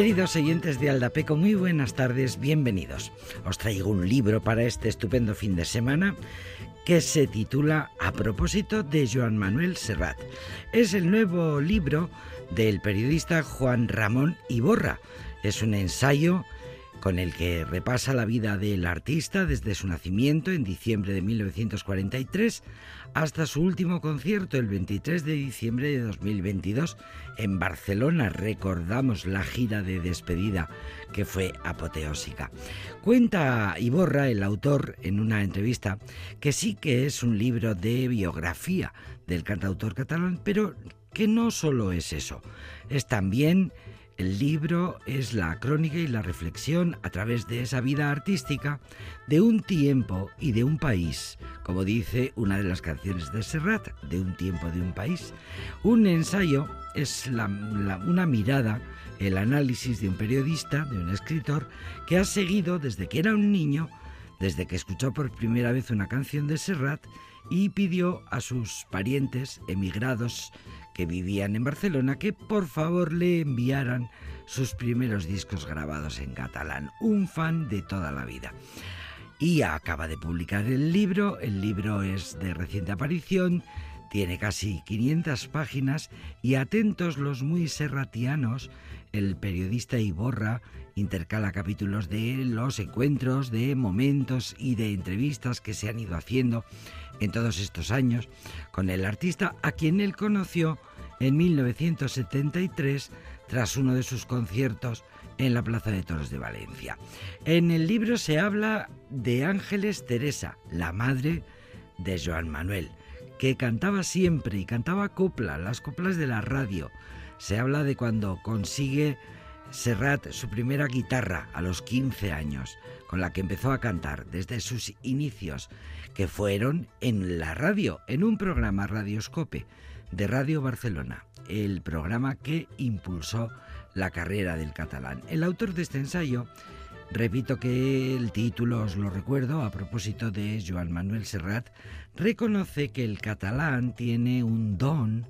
Queridos oyentes de Aldapeco, muy buenas tardes, bienvenidos. Os traigo un libro para este estupendo fin de semana que se titula A propósito de Joan Manuel Serrat. Es el nuevo libro del periodista Juan Ramón Iborra. Es un ensayo con el que repasa la vida del artista desde su nacimiento en diciembre de 1943 hasta su último concierto el 23 de diciembre de 2022 en Barcelona. Recordamos la gira de despedida que fue apoteósica. Cuenta Iborra, el autor, en una entrevista, que sí que es un libro de biografía del cantautor catalán, pero que no solo es eso, es también el libro es la crónica y la reflexión a través de esa vida artística de un tiempo y de un país, como dice una de las canciones de Serrat, de un tiempo de un país. Un ensayo es una mirada, el análisis de un periodista, de un escritor, que ha seguido desde que era un niño, desde que escuchó por primera vez una canción de Serrat y pidió a sus parientes emigrados que vivían en Barcelona que por favor le enviaran sus primeros discos grabados en catalán. Un fan de toda la vida. Y acaba de publicar el libro. El libro es de reciente aparición. Tiene casi 500 páginas y atentos los muy serratianos, el periodista Iborra intercala capítulos de los encuentros, de momentos y de entrevistas que se han ido haciendo en todos estos años con el artista a quien él conoció en 1973 tras uno de sus conciertos en la Plaza de Toros de Valencia. En el libro se habla de Ángeles Teresa, la madre de Joan Manuel, que cantaba siempre y cantaba copla, las coplas de la radio. Se habla de cuando consigue Serrat su primera guitarra a los 15 años, con la que empezó a cantar desde sus inicios, que fueron en la radio, en un programa Radioscope de Radio Barcelona, el programa que impulsó la carrera del catalán. El autor de este ensayo, repito que el título os lo recuerdo a propósito de Joan Manuel Serrat, reconoce que el catalán tiene un don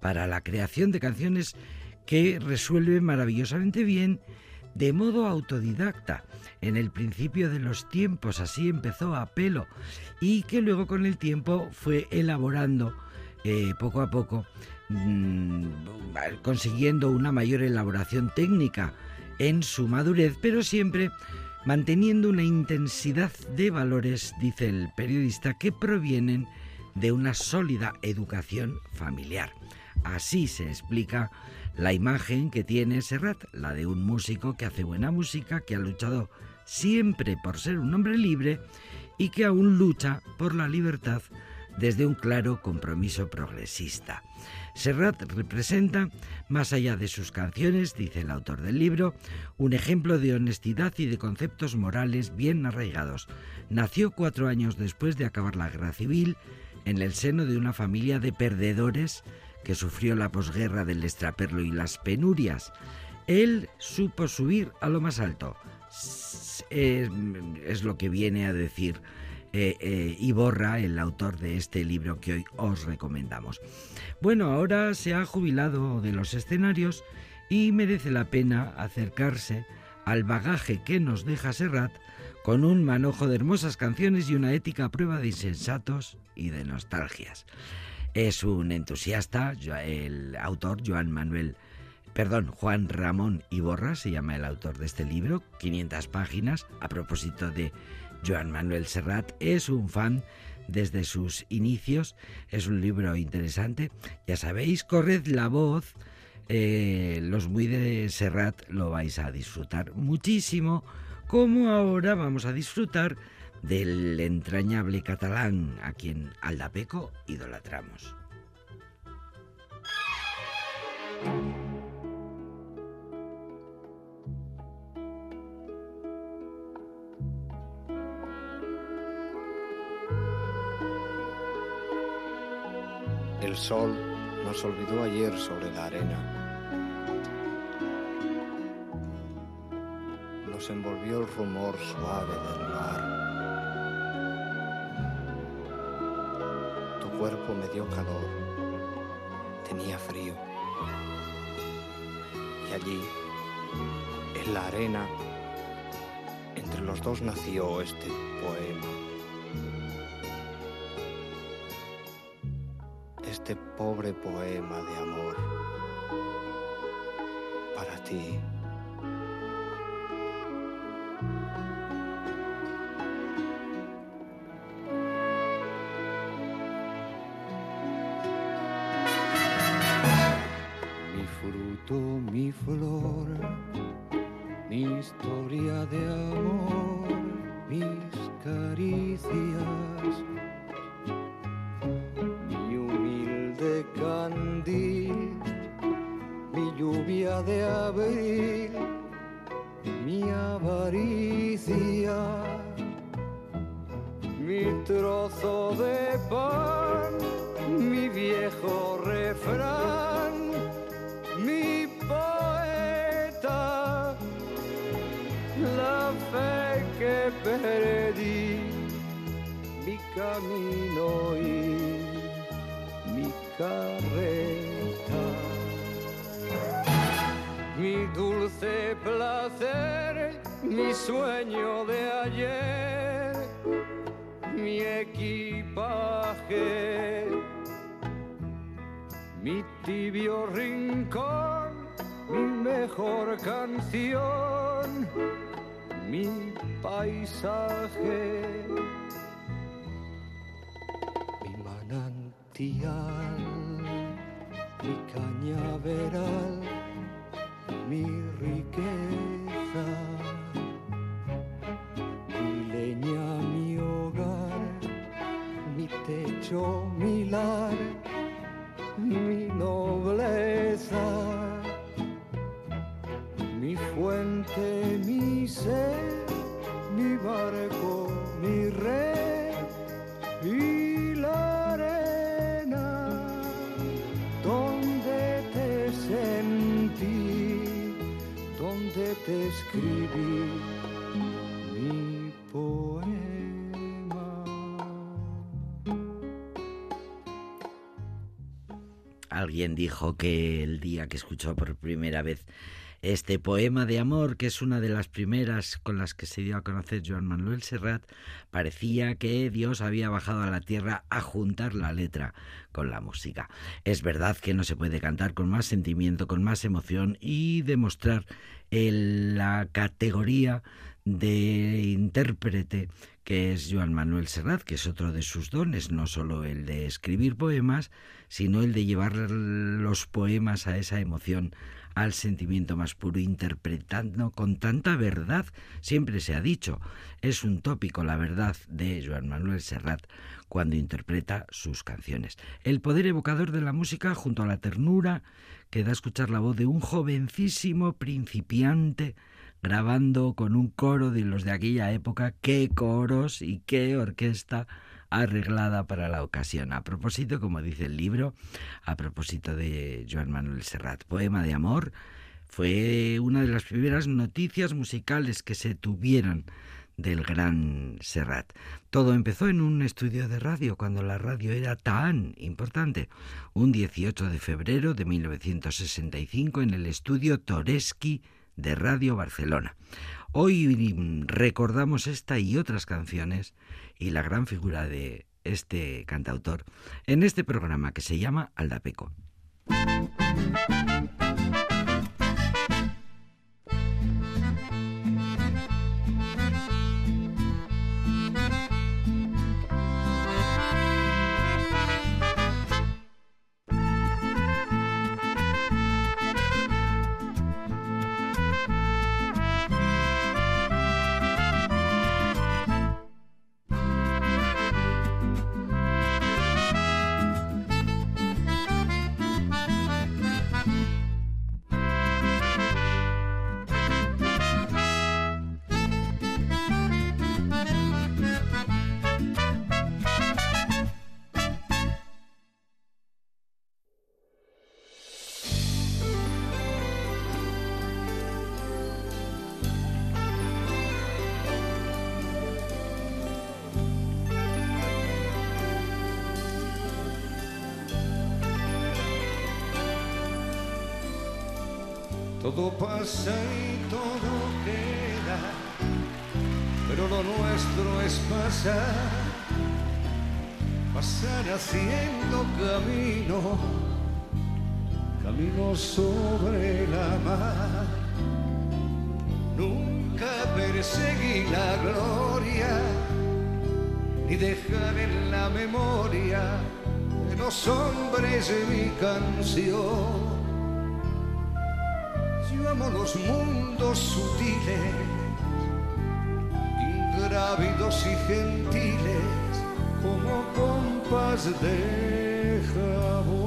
para la creación de canciones que resuelve maravillosamente bien de modo autodidacta. En el principio de los tiempos así empezó a pelo y que luego con el tiempo fue elaborando eh, poco a poco, mm, consiguiendo una mayor elaboración técnica en su madurez, pero siempre manteniendo una intensidad de valores, dice el periodista, que provienen de una sólida educación familiar. Así se explica la imagen que tiene Serrat, la de un músico que hace buena música, que ha luchado siempre por ser un hombre libre y que aún lucha por la libertad desde un claro compromiso progresista. Serrat representa, más allá de sus canciones, dice el autor del libro, un ejemplo de honestidad y de conceptos morales bien arraigados. Nació cuatro años después de acabar la guerra civil en el seno de una familia de perdedores que sufrió la posguerra del extraperlo y las penurias. Él supo subir a lo más alto. Es, lo que viene a decir eh, eh, Iborra, el autor de este libro que hoy os recomendamos. Bueno, ahora se ha jubilado de los escenarios y merece la pena acercarse al bagaje que nos deja Serrat con un manojo de hermosas canciones y una ética prueba de insensatos y de nostalgias. Es un entusiasta, el autor Joan Manuel, perdón, Juan Ramón Iborra se llama el autor de este libro, 500 páginas, a propósito de Joan Manuel Serrat es un fan desde sus inicios. Es un libro interesante. Ya sabéis, corred la voz. Eh, los muy de Serrat lo vais a disfrutar muchísimo, como ahora vamos a disfrutar del entrañable catalán a quien Aldapeco idolatramos. El sol nos olvidó ayer sobre la arena. Nos envolvió el rumor suave del mar. Tu cuerpo me dio calor, tenía frío. Y allí, En la arena, entre los dos nació este poema. Este pobre poema de amor para ti. Avaricia, mi trozo de pan, mi viejo refrán mi poeta, la fe que perdí, mi camino y mi carreta, mi dulce placer, mi sueño de ayer, mi equipaje mi tibio rincón, mi mejor canción, mi paisaje, mi manantial, mi cañaveral, mi dijo que el día que escuchó por primera vez este poema de amor, que es una de las primeras con las que se dio a conocer Joan Manuel Serrat, parecía que Dios había bajado a la tierra a juntar la letra con la música. Es verdad que no se puede cantar con más sentimiento, con más emoción y demostrar la categoría de intérprete que es Joan Manuel Serrat, que es otro de sus dones, no solo el de escribir poemas, sino el de llevar los poemas a esa emoción, al sentimiento más puro, interpretando con tanta verdad. Siempre se ha dicho, es un tópico la verdad de Joan Manuel Serrat cuando interpreta sus canciones. El poder evocador de la música junto a la ternura que da a escuchar la voz de un jovencísimo principiante grabando con un coro de los de aquella época, qué coros y qué orquesta arreglada para la ocasión. A propósito, como dice el libro, a propósito de Joan Manuel Serrat, Poema de Amor, fue una de las primeras noticias musicales que se tuvieron del gran Serrat. Todo empezó en un estudio de radio, cuando la radio era tan importante. Un 18 de febrero de 1965 en el estudio Toreski de Radio Barcelona. Hoy recordamos esta y otras canciones y la gran figura de este cantautor en este programa que se llama Aldapeco. Todo pasa y todo queda, pero lo nuestro es pasar, pasar haciendo camino, camino sobre la mar. Nunca perseguí la gloria, ni dejar en la memoria de los hombres de mi canción amo los mundos sutiles, ingrávidos y gentiles, como pompas de jabón.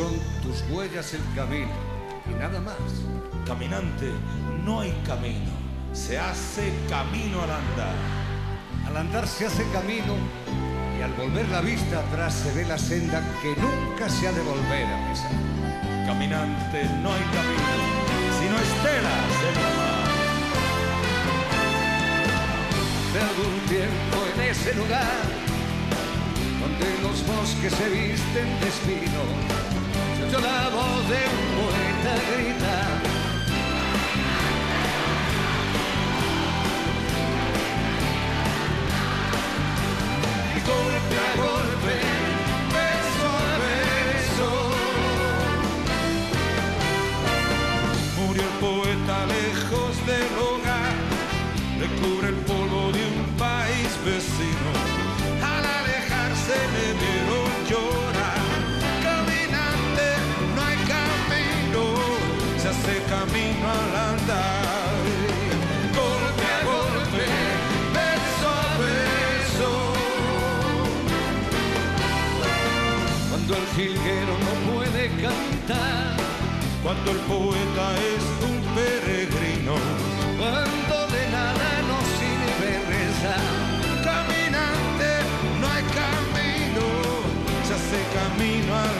Son tus huellas el camino y nada más. Caminante, no hay camino, se hace camino al andar. Al andar se hace camino y al volver la vista atrás se ve la senda que nunca se ha de volver a pisar. Caminante, no hay camino, sino estelas en la mar. Hace algún tiempo en ese lugar, donde los bosques se visten de espino, oyó la voz de un poeta gritar golpe a golpe, beso a beso. Murió el poeta lejos del hogar, le cubre el polvo de un país vecino. Jilguero no puede cantar, cuando el poeta es un peregrino, cuando de nada no sirve rezar. Caminante, no hay camino, se hace camino al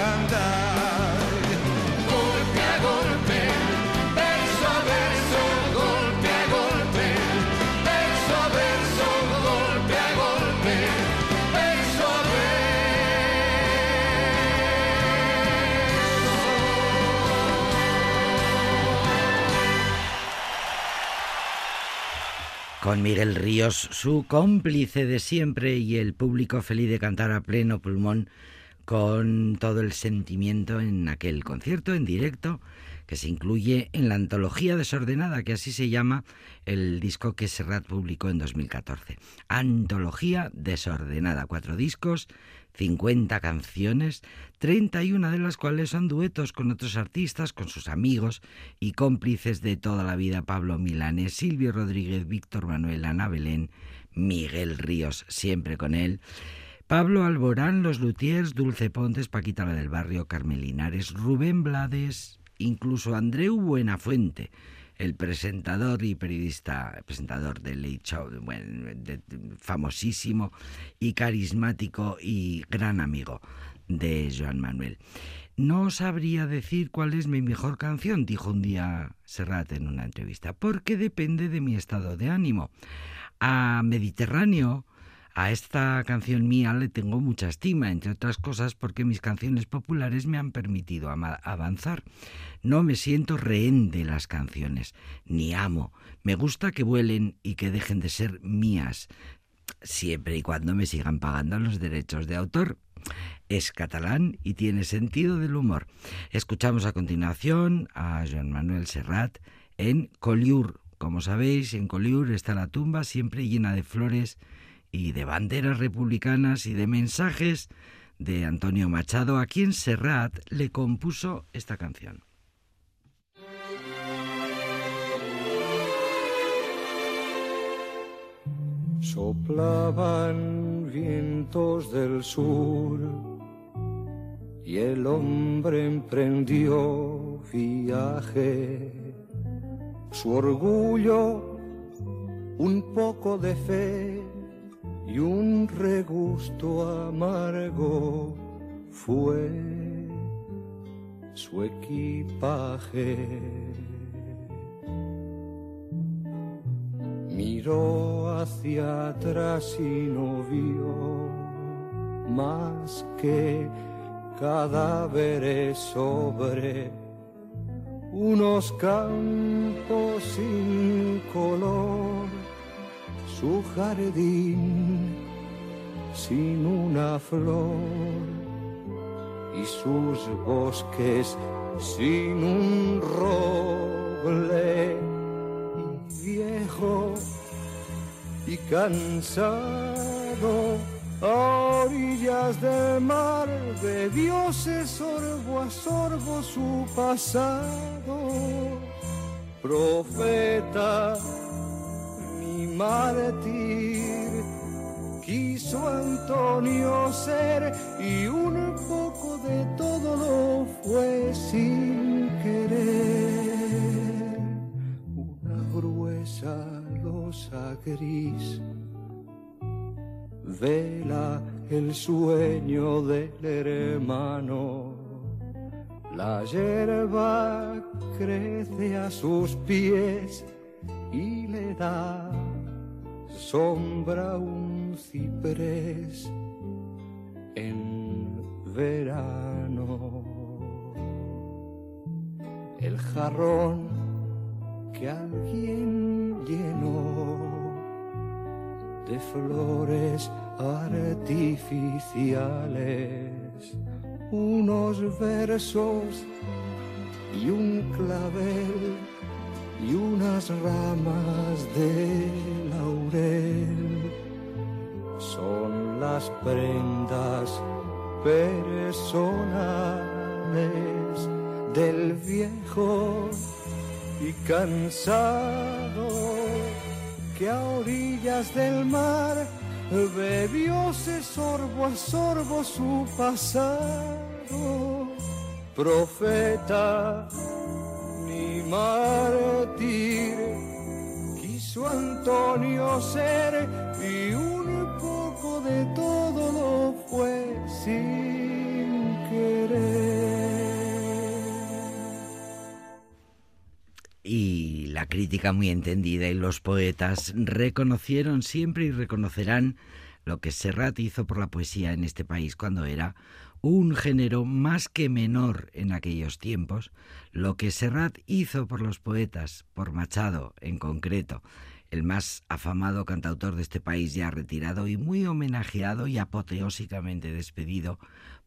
Con Miguel Ríos, su cómplice de siempre y el público feliz de cantar a pleno pulmón con todo el sentimiento en aquel concierto en directo que se incluye en la antología desordenada, que así se llama el disco que Serrat publicó en 2014. Antología desordenada, cuatro discos, 50 canciones, 31 de las cuales son duetos con otros artistas, con sus amigos y cómplices de toda la vida, Pablo Milanes, Silvio Rodríguez, Víctor Manuel, Ana Belén, Miguel Ríos, siempre con él. Pablo Alborán, Los Lutiers, Dulce Pontes, Paquita la del Barrio, Carmelinares, Rubén Blades, incluso Andreu Buenafuente, el presentador y periodista, presentador de Late Show, bueno, famosísimo y carismático y gran amigo de Joan Manuel. No sabría decir cuál es mi mejor canción, dijo un día Serrat en una entrevista, porque depende de mi estado de ánimo. A Mediterráneo, a esta canción mía le tengo mucha estima, entre otras cosas porque mis canciones populares me han permitido avanzar. No me siento rehén de las canciones, ni amo. Me gusta que vuelen y que dejen de ser mías, siempre y cuando me sigan pagando los derechos de autor. Es catalán y tiene sentido del humor. Escuchamos a continuación a Joan Manuel Serrat en Collioure. Como sabéis, en Collioure está la tumba siempre llena de flores y de banderas republicanas y de mensajes de Antonio Machado, a quien Serrat le compuso esta canción. Soplaban vientos del sur y el hombre emprendió viaje. Su orgullo, un poco de fe y un regusto amargo fue su equipaje. Miró hacia atrás y no vio más que cadáveres sobre unos campos sin color, su jardín sin una flor y sus bosques sin un roble viejo y cansado a orillas del mar bebióse sorbo a sorbo su pasado profeta quiso Antonio ser y un poco de todo lo fue sin querer una gruesa losa gris vela el sueño del hermano. La hierba crece a sus pies y le da sombra un ciprés en verano. El jarrón que alguien llenó de flores artificiales, unos versos y un clavel y unas ramas de laurel. Son las prendas personales del viejo y cansado que a orillas del mar bebióse sorbo a sorbo su pasado, profeta quiso Antonio ser y un poco de todo lo fue sin querer. Y la crítica muy entendida y los poetas reconocieron siempre y reconocerán lo que Serrat hizo por la poesía en este país cuando era un género más que menor en aquellos tiempos, lo que Serrat hizo por los poetas, por Machado en concreto, el más afamado cantautor de este país ya retirado y muy homenajeado y apoteósicamente despedido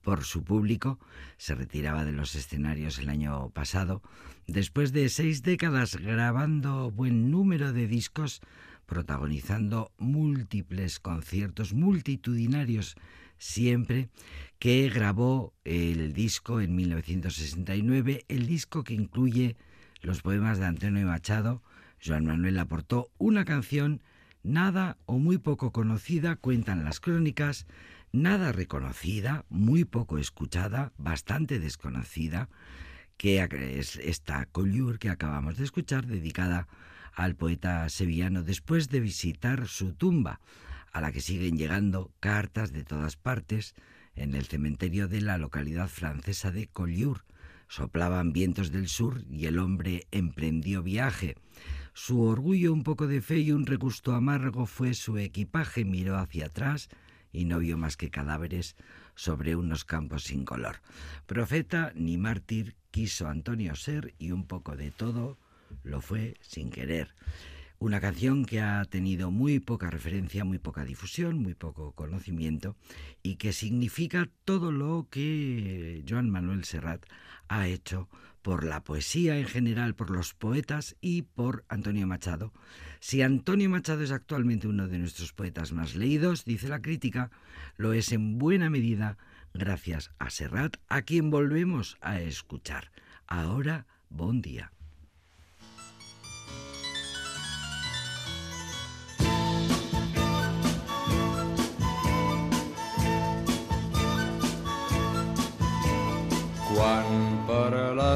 por su público, se retiraba de los escenarios el año pasado, después de seis décadas grabando buen número de discos, protagonizando múltiples conciertos multitudinarios siempre, que grabó el disco en 1969, el disco que incluye los poemas de Antonio Machado, Joan Manuel aportó una canción nada o muy poco conocida, cuentan las crónicas, nada reconocida, muy poco escuchada, bastante desconocida, que es esta Collioure que acabamos de escuchar, dedicada al poeta sevillano después de visitar su tumba, a la que siguen llegando cartas de todas partes en el cementerio de la localidad francesa de Collioure. Soplaban vientos del sur y el hombre emprendió viaje. Su orgullo, un poco de fe y un regusto amargo fue su equipaje. Miró hacia atrás y no vio más que cadáveres sobre unos campos sin color. Profeta ni mártir quiso Antonio ser y un poco de todo lo fue sin querer. Una canción que ha tenido muy poca referencia, muy poca difusión, muy poco conocimiento y que significa todo lo que Joan Manuel Serrat ha hecho por la poesía en general, por los poetas y por Antonio Machado. Si Antonio Machado es actualmente uno de nuestros poetas más leídos, dice la crítica, lo es en buena medida gracias a Serrat, a quien volvemos a escuchar. Ahora, buen día.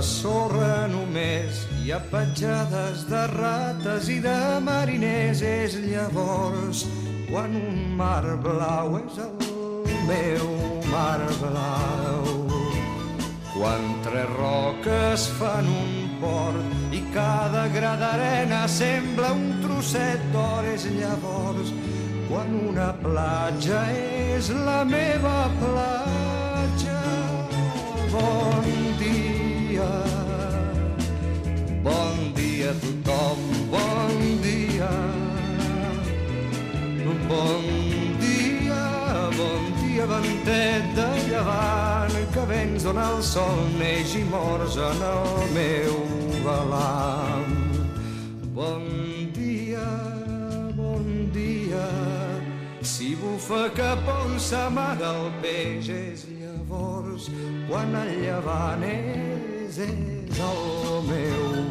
Sorra només hi ha petjades de rates i de mariners és llavors quan un mar blau és el meu mar blau. Quan tres roques fan un port i cada gra d'arena sembla un trosset d'or és llavors quan una platja és la meva platja. Bon dia, a tothom, bon dia, bon dia, bon dia, ventet de llevant, que vens on el sol neix i mors en el meu balam. Bon dia, bon dia, si bufa cap on s'amaga el peix és llavors quan el llevant és, és el meu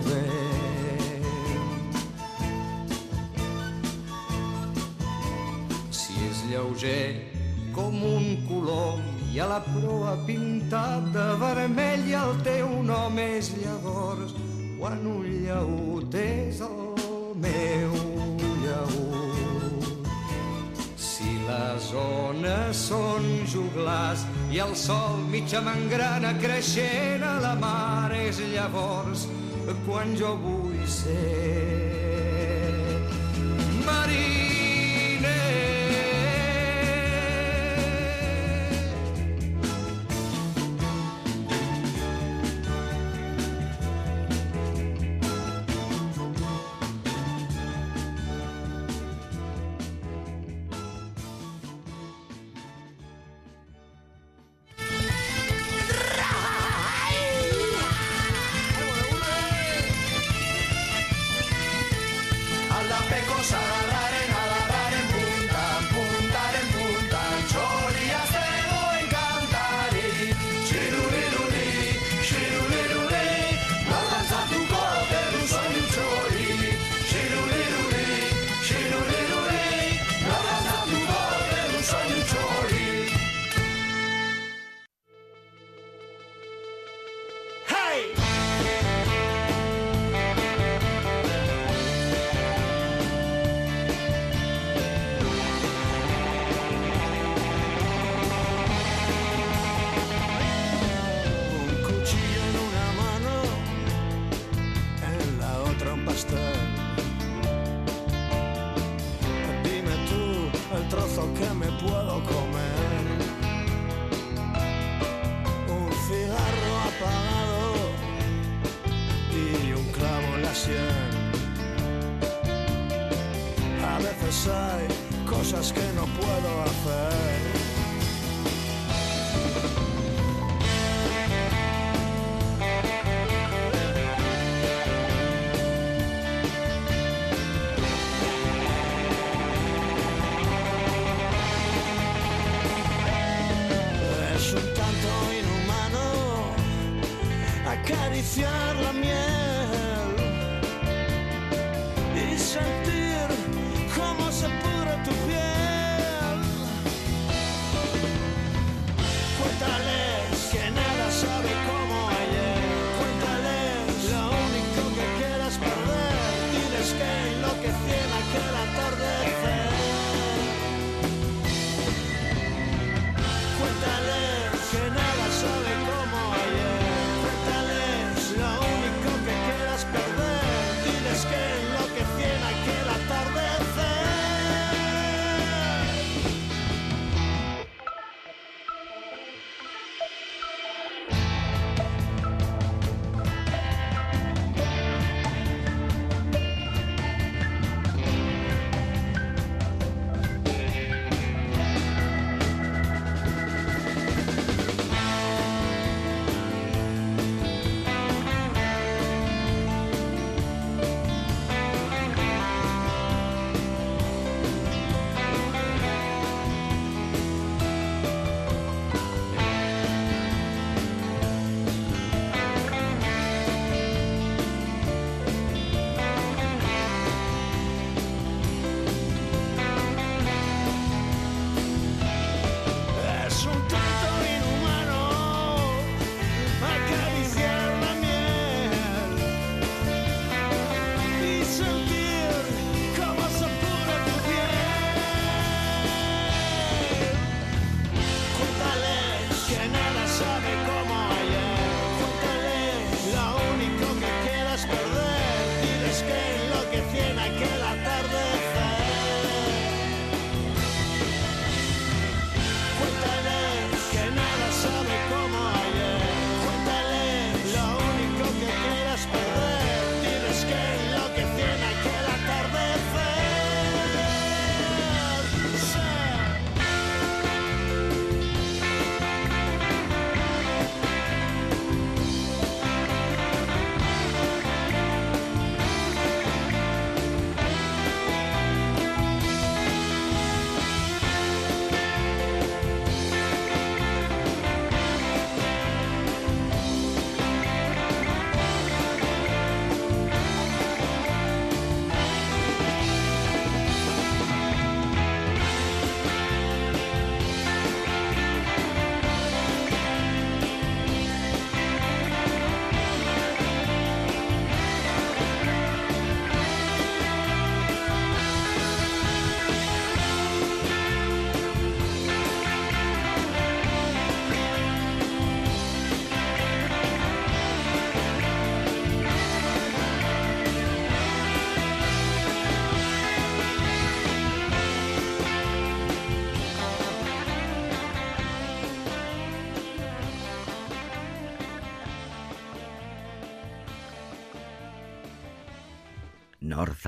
lleuger com un colom i a la proa pintat de vermell el teu nom és llavors quan un llaut és el meu llaut. Si les ones són juglars i el sol mitja mangrana creixent a la mar és llavors quan jo vull ser acariciar la miel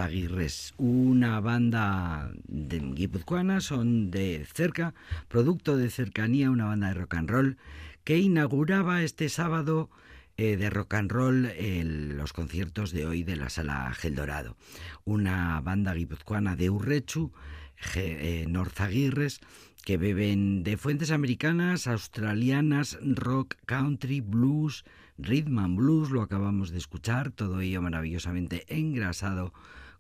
Aguirres, una banda de guipuzcoana, son de cerca, producto de cercanía, una banda de rock and roll que inauguraba este sábado eh, de rock and roll los conciertos de hoy de la sala Gel Dorado. Una banda guipuzcoana de Urrechu, eh, North Aguirres, que beben de fuentes americanas, australianas, rock, country, blues, rhythm and blues, lo acabamos de escuchar, todo ello maravillosamente engrasado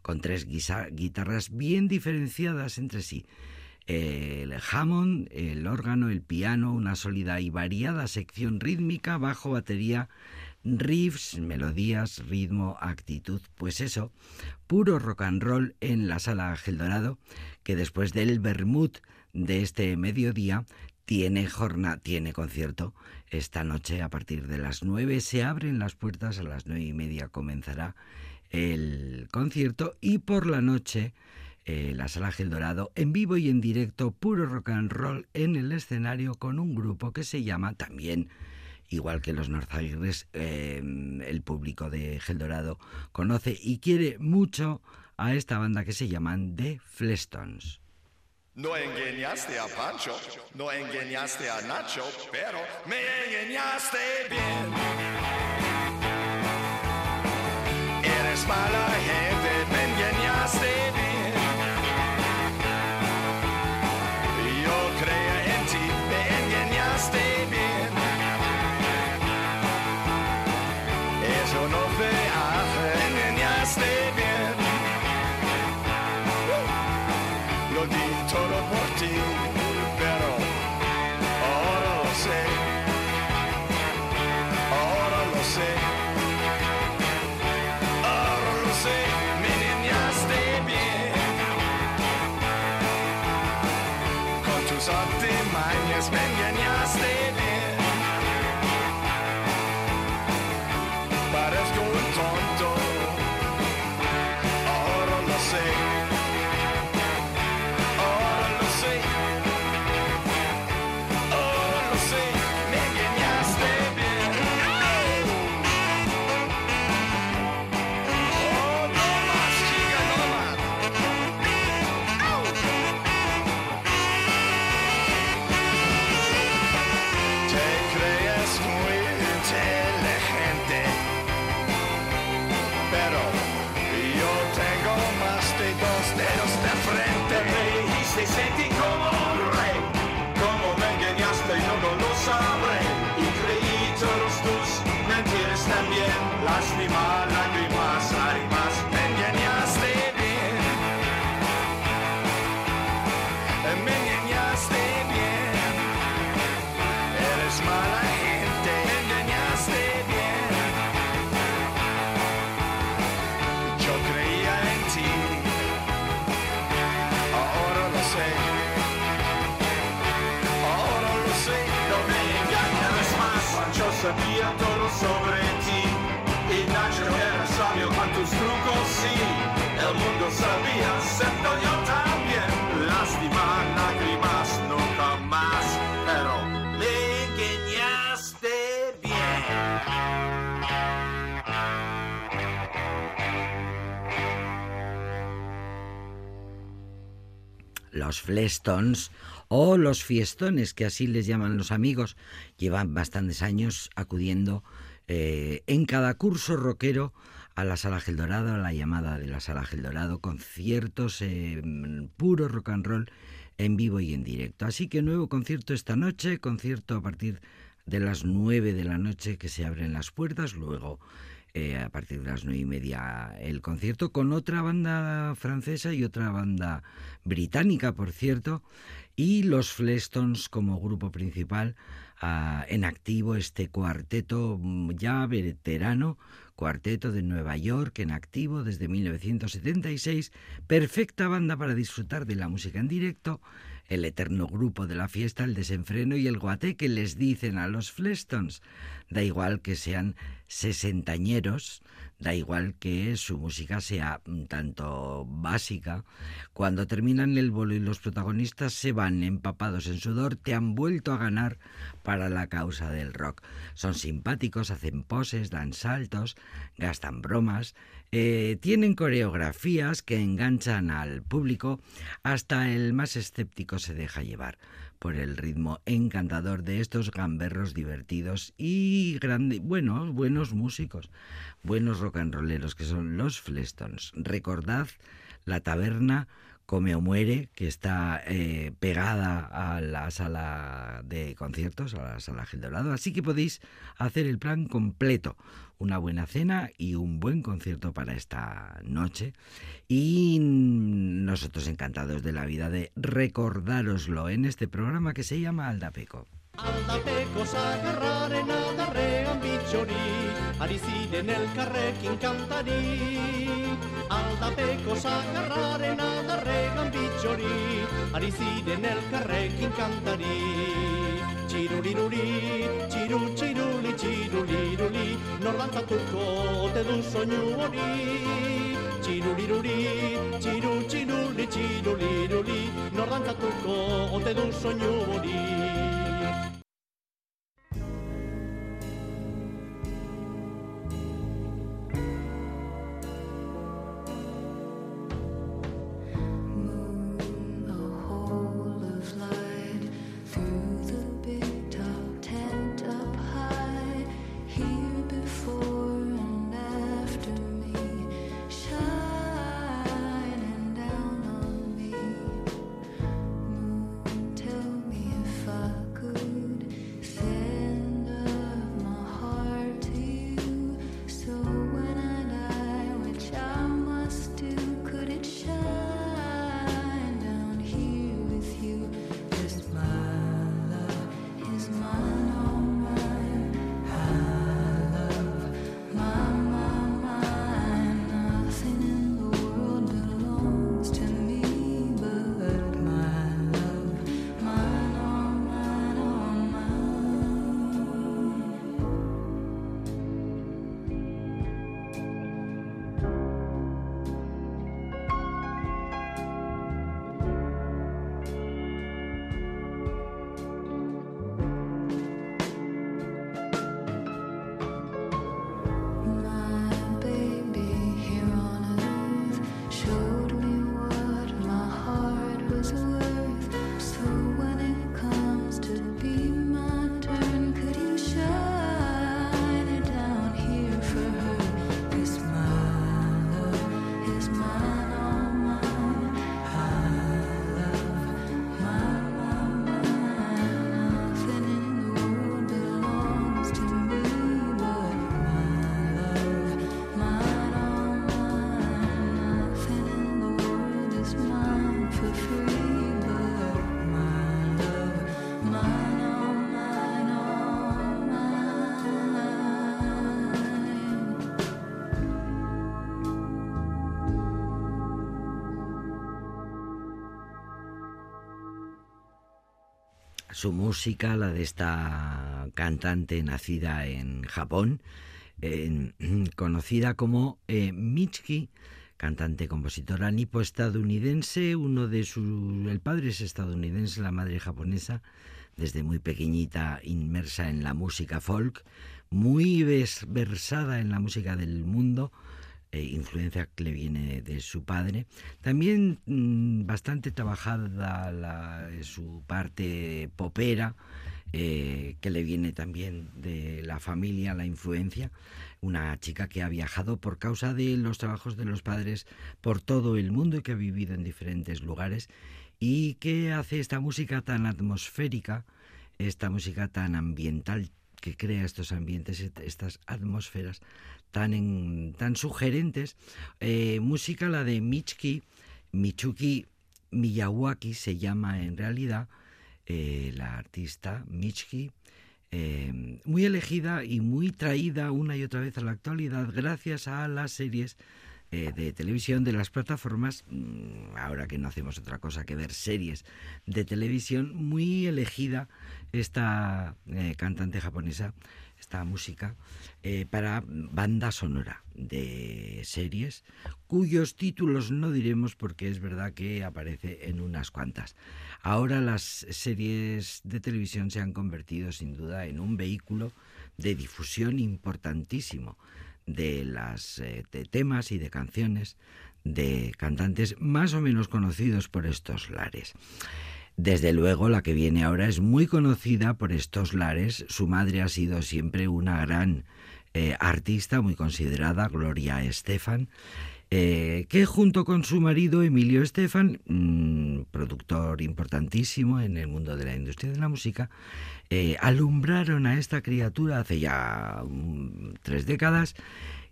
con tres guitarras bien diferenciadas entre sí. El Hammond, el órgano, el piano, una sólida y variada sección rítmica, bajo, batería, riffs, melodías, ritmo, actitud, pues eso, puro rock and roll en la sala Geldorado, que después del Bermud de este mediodía tiene jornada, tiene concierto esta noche a partir de las nueve se abren las puertas a las nueve y media comenzará el concierto y por la noche eh, la sala Gel Dorado en vivo y en directo puro rock and roll en el escenario con un grupo que se llama también igual que los North eh, el público de Gel Dorado conoce y quiere mucho a esta banda que se llaman The Flestons. No engañaste a Pancho, no engañaste a Nacho, pero me engañaste bien. Bien. Yo creía en ti, me engañaste bien. Eso no fue hace, me engañaste bien. Lo di por ti, sobre ti. Y Nacho era sabio con tus trucos, sí. El mundo sabía, excepto yo también. Lástima, lágrimas, nunca más. Pero me engañaste bien. Los Flestons o los fiestones, que así les llaman los amigos, llevan bastantes años acudiendo eh, en cada curso rockero a la Sala Gel Dorado, a la llamada de la Sala Gel Dorado, conciertos eh, puro rock and roll en vivo y en directo. Así que nuevo concierto esta noche, concierto a partir de las nueve de la noche que se abren las puertas, luego eh, a partir de las nueve y media el concierto con otra banda francesa y otra banda británica, por cierto, y los Flestons como grupo principal en activo, este cuarteto mm, ya veterano, cuarteto de Nueva York en activo desde 1976, perfecta banda para disfrutar de la música en directo, el eterno grupo de la fiesta, el desenfreno y el guate que les dicen a los Flestons. Da igual que sean sesentañeros, da igual que su música sea mm, tanto básica, cuando terminan el bolo y los protagonistas se van empapados en sudor, te han vuelto a ganar para la causa del rock. Son simpáticos, hacen poses, dan saltos, gastan bromas, eh, tienen coreografías que enganchan al público, hasta el más escéptico se deja llevar por el ritmo encantador de estos gamberros divertidos y grande, bueno, buenos músicos, buenos rock and rolleros que son los Flestons. Recordad la taberna Come o Muere, que está eh, pegada a la sala de conciertos, a la sala Gil Dorado. Así que podéis hacer el plan completo. Una buena cena y un buen concierto para esta noche. Y nosotros encantados de la vida de recordároslo en este programa que se llama Aldapeco. Alla pecosa carrarena darre a ariside nel carrec incantari. Alla pecosa carrarena darre a ariside nel carrec incantari. Ciruliruli, ciru ciruli ciruliruli, norlanta tutto te du sognu ori. Ciruliruli, ciru ciruli ciruliruli, norlanta tutto te du sognu ori. Su música, la de esta cantante nacida en Japón, conocida como eh, cantante compositora nipo-estadounidense, uno de su el padre es estadounidense, la madre japonesa, desde muy pequeñita inmersa en la música folk, muy versada en la música del mundo, eh, influencia que le viene de su padre. También mm, bastante trabajada la- su parte popera, eh, que le viene también de la familia, la influencia. Una chica que ha viajado por causa de los trabajos de los padres por todo el mundo y que ha vivido en diferentes lugares y que hace esta música tan atmosférica, esta música tan ambiental que crea estos ambientes, est- estas atmósferas tan, en- tan sugerentes. Eh, música la de Michiki, Michuki Miyawaki se llama en realidad eh, la artista Michiki, eh, muy elegida y muy traída una y otra vez a la actualidad gracias a las series de televisión de las plataformas, mm, ahora que no hacemos otra cosa que ver series de televisión, muy elegida esta cantante japonesa, esta música, eh, para banda sonora de series, cuyos títulos no diremos porque es verdad que aparece en unas cuantas. Ahora las series de televisión se han convertido sin duda en un vehículo de difusión importantísimo de las eh, de temas y de canciones de cantantes más o menos conocidos por estos lares. Desde luego, la que viene ahora es muy conocida por estos lares. Su madre ha sido siempre una gran eh, artista, muy considerada, Gloria Estefan, eh, que junto con su marido Emilio Estefan, mm, productor importantísimo en el mundo de la industria de la música, eh, alumbraron a esta criatura hace ya mm, tres décadas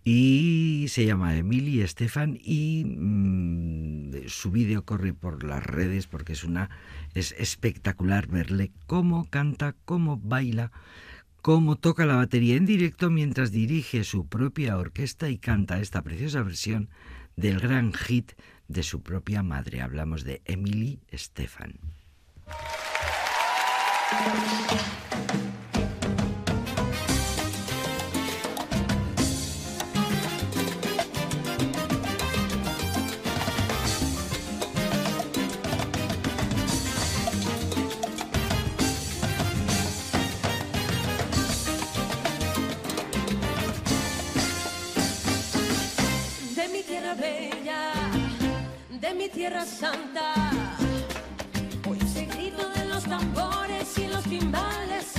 y se llama Emily Estefan y mm, su vídeo corre por las redes porque es una es espectacular verle cómo canta, cómo baila, cómo toca la batería en directo mientras dirige su propia orquesta y canta esta preciosa versión del gran hit de su propia madre. Hablamos de Emily Estefan. Tierra santa. Hoy se grito de los tambores y los timbales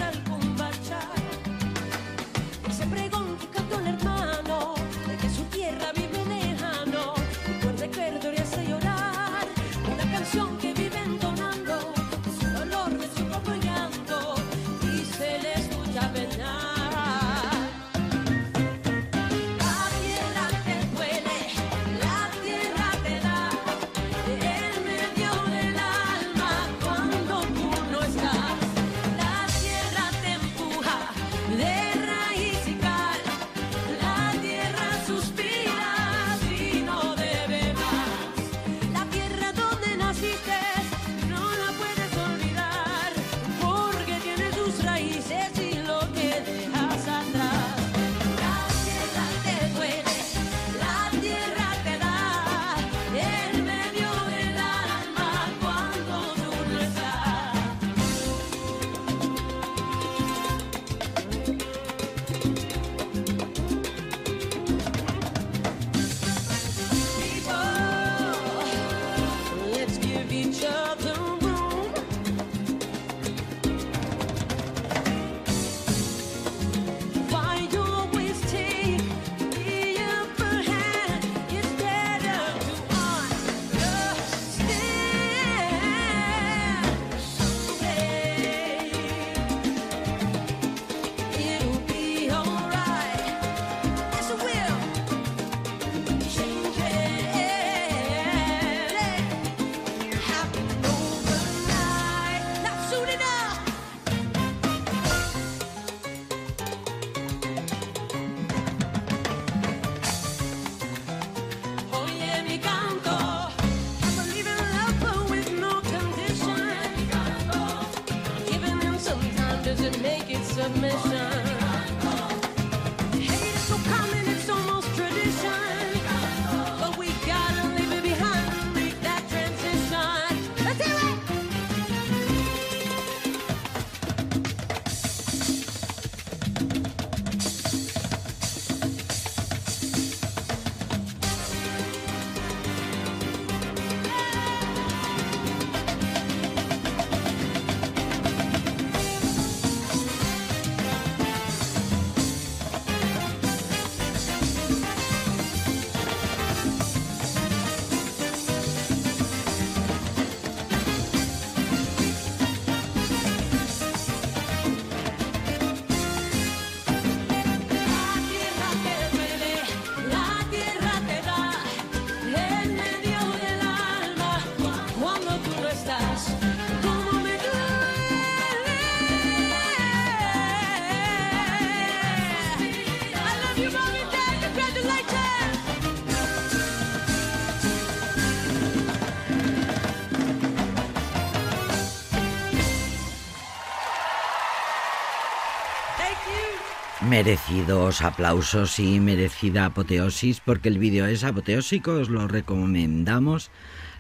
Merecidos aplausos y merecida apoteosis, porque el vídeo es apoteósico, os lo recomendamos.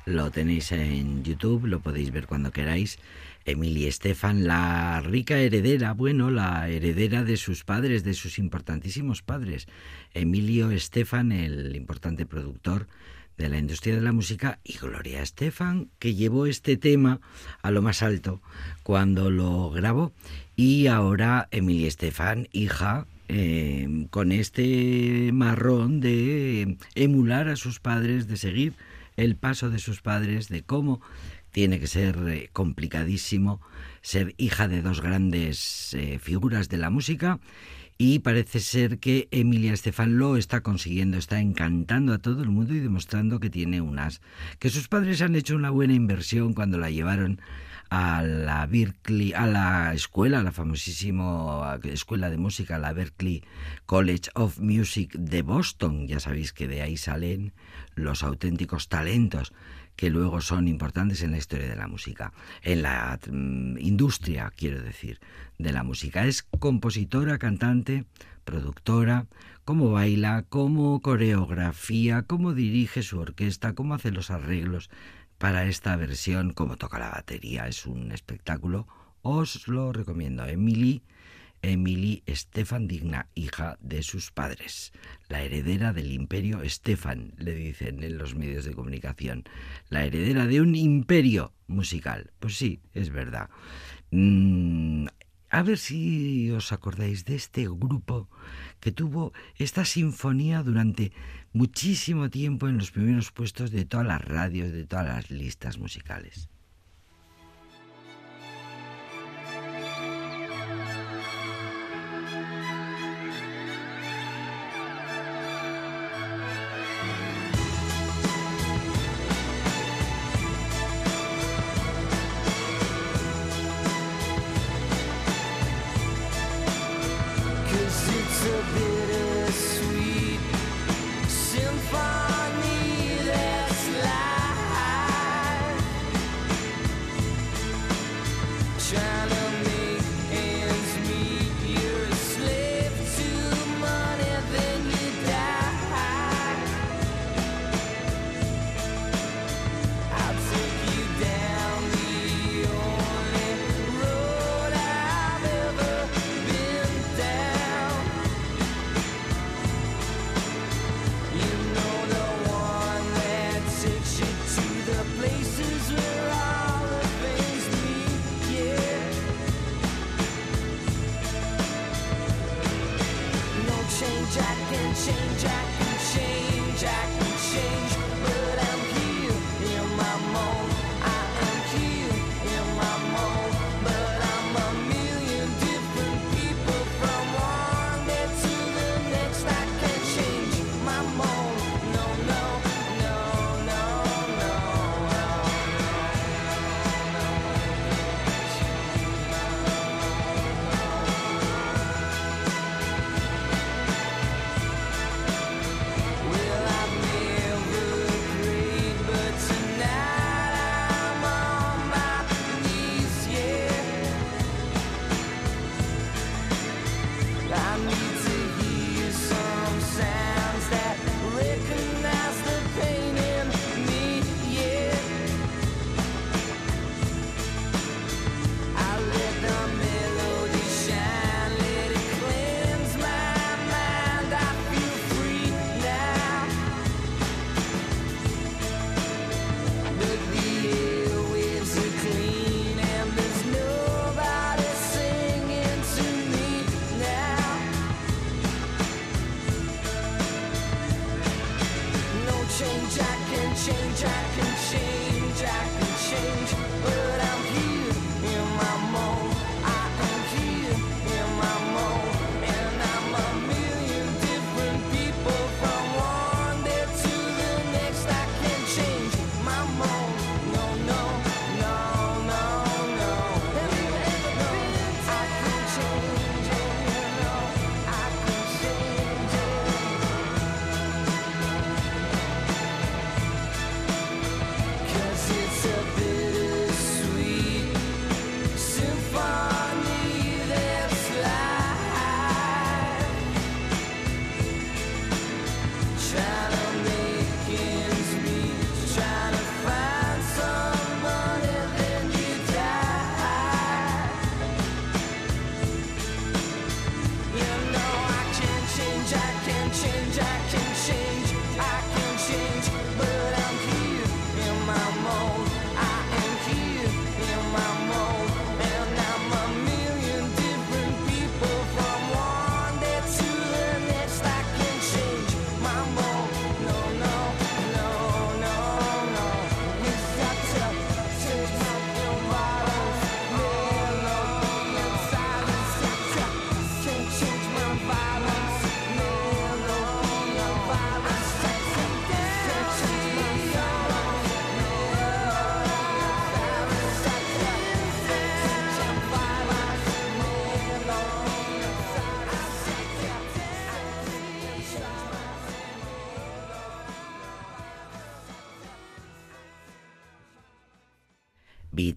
Lo tenéis en YouTube, lo podéis ver cuando queráis. Emily Estefan, la rica heredera, bueno, la heredera de sus padres, de sus importantísimos padres. Emilio Estefan, el importante productor de la industria de la música, y Gloria Estefan, que llevó este tema a lo más alto cuando lo grabó. Y ahora Emily Estefan, hija, eh, con este marrón de emular a sus padres, de seguir el paso de sus padres, de cómo tiene que ser eh, complicadísimo ser hija de dos grandes eh, figuras de la música. Y parece ser que Emilia Estefan lo está consiguiendo, está encantando a todo el mundo y demostrando que tiene unas que sus padres han hecho una buena inversión cuando la llevaron a la Berkeley, a la escuela, a la famosísima escuela de música, la Berkeley College of Music de Boston. Ya sabéis que de ahí salen los auténticos talentos que luego son importantes en la historia de la música, en la mm, industria, quiero decir, de la música. Es compositora, cantante, productora, cómo baila, cómo coreografía, cómo dirige su orquesta, cómo hace los arreglos para esta versión, cómo toca la batería. Es un espectáculo. Os lo recomiendo. Emily Emily Estefan Digna, hija de sus padres, la heredera del imperio Estefan, le dicen en los medios de comunicación, la heredera de un imperio musical. Pues sí, es verdad. Mm, a ver si os acordáis de este grupo que tuvo esta sinfonía durante muchísimo tiempo en los primeros puestos de todas las radios, de todas las listas musicales. No change, I can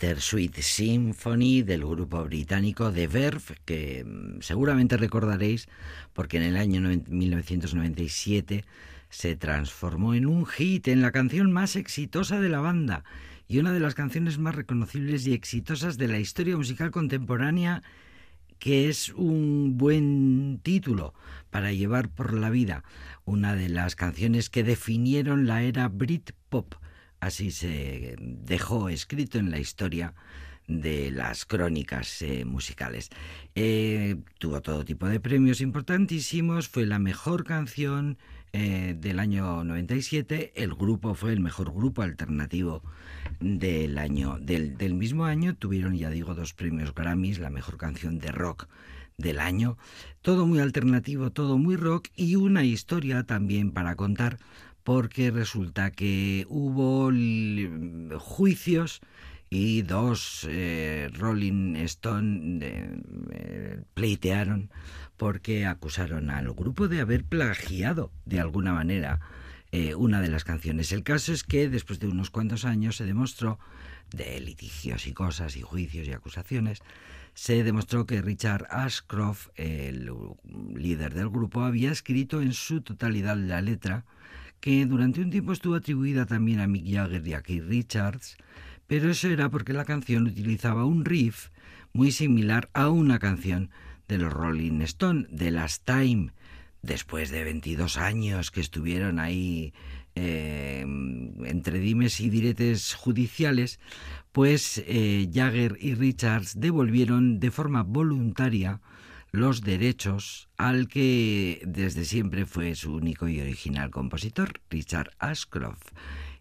Bittersweet Symphony del grupo británico The Verve, que mm, seguramente recordaréis porque en el año noven- 1997 se transformó en un hit, en la canción más exitosa de la banda y una de las canciones más reconocibles y exitosas de la historia musical contemporánea, que es un buen título para llevar por la vida, una de las canciones que definieron la era Britpop. Así se dejó escrito en la historia de las crónicas eh, musicales. Eh, tuvo todo tipo de premios importantísimos, fue la mejor canción eh, del año 97, el grupo fue el mejor grupo alternativo del año del, del mismo año, tuvieron ya digo dos premios Grammys, la mejor canción de rock del año, todo muy alternativo, todo muy rock y una historia también para contar porque resulta que hubo l- juicios y dos eh, Rolling Stone eh, pleitearon porque acusaron al grupo de haber plagiado de alguna manera eh, una de las canciones. El caso es que después de unos cuantos años se demostró, de litigios y cosas y juicios y acusaciones, se demostró que Richard Ashcroft, el líder del grupo, había escrito en su totalidad la letra, que durante un tiempo estuvo atribuida también a Mick Jagger y a Keith Richards, pero eso era porque la canción utilizaba un riff muy similar a una canción de los Rolling Stone, de Last Time, después de 22 años que estuvieron ahí eh, entre dimes y diretes judiciales, pues eh, Jagger y Richards devolvieron de forma voluntaria los derechos al que desde siempre fue su único y original compositor, Richard Ashcroft.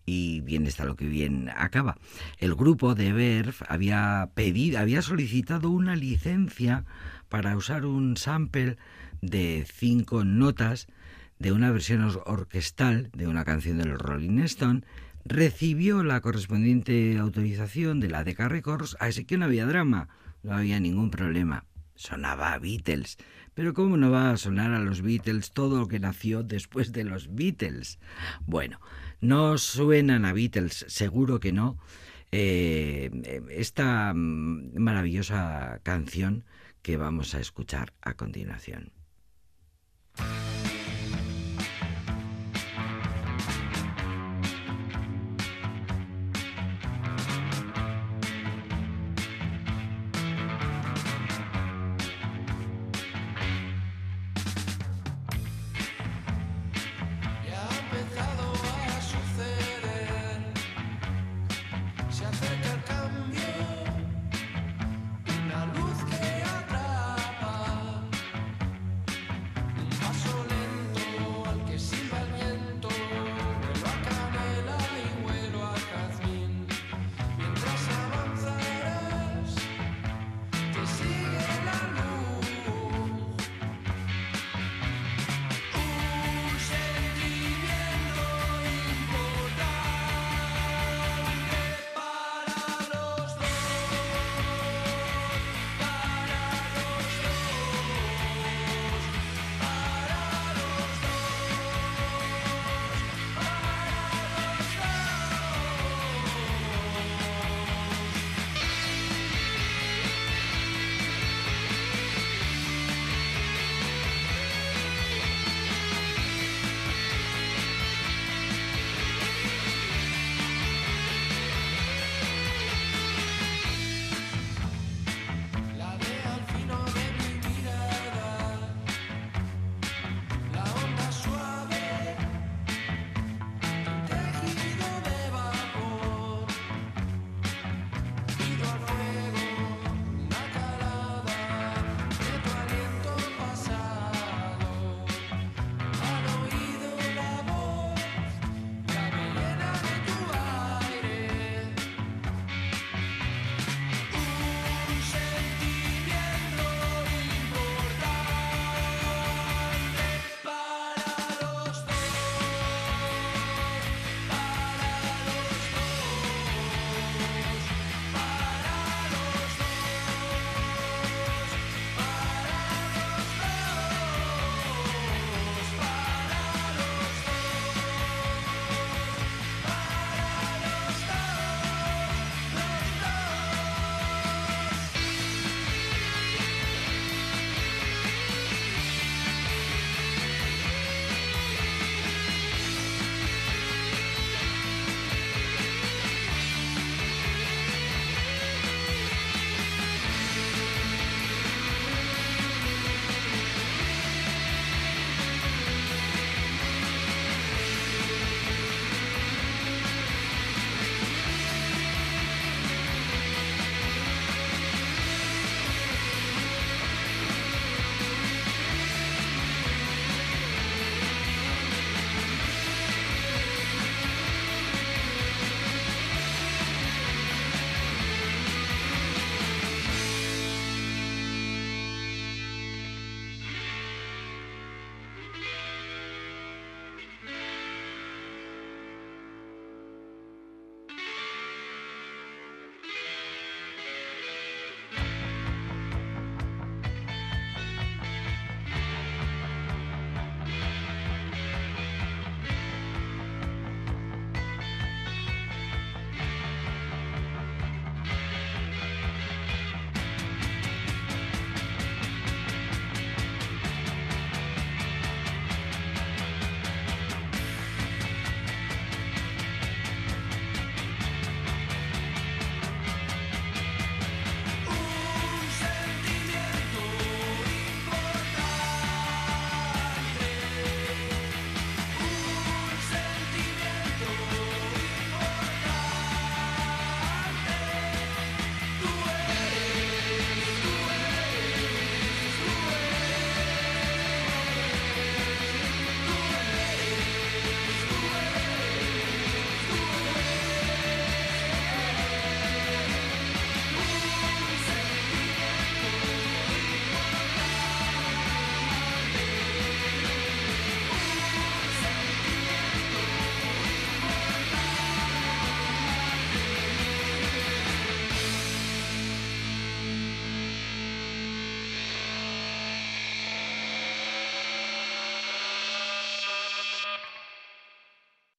Y bien está lo que bien acaba. El grupo de Verve había pedido, había solicitado una licencia para usar un sample de cinco notas de una versión or- orquestal de una canción de los Rolling Stone, recibió la correspondiente autorización de la Decca Records, así que no había drama, no había ningún problema. Sonaba a Beatles, pero ¿cómo no va a sonar a los Beatles todo lo que nació después de los Beatles? Bueno, no suenan a Beatles, seguro que no. Eh, esta mm, maravillosa canción que vamos a escuchar a continuación.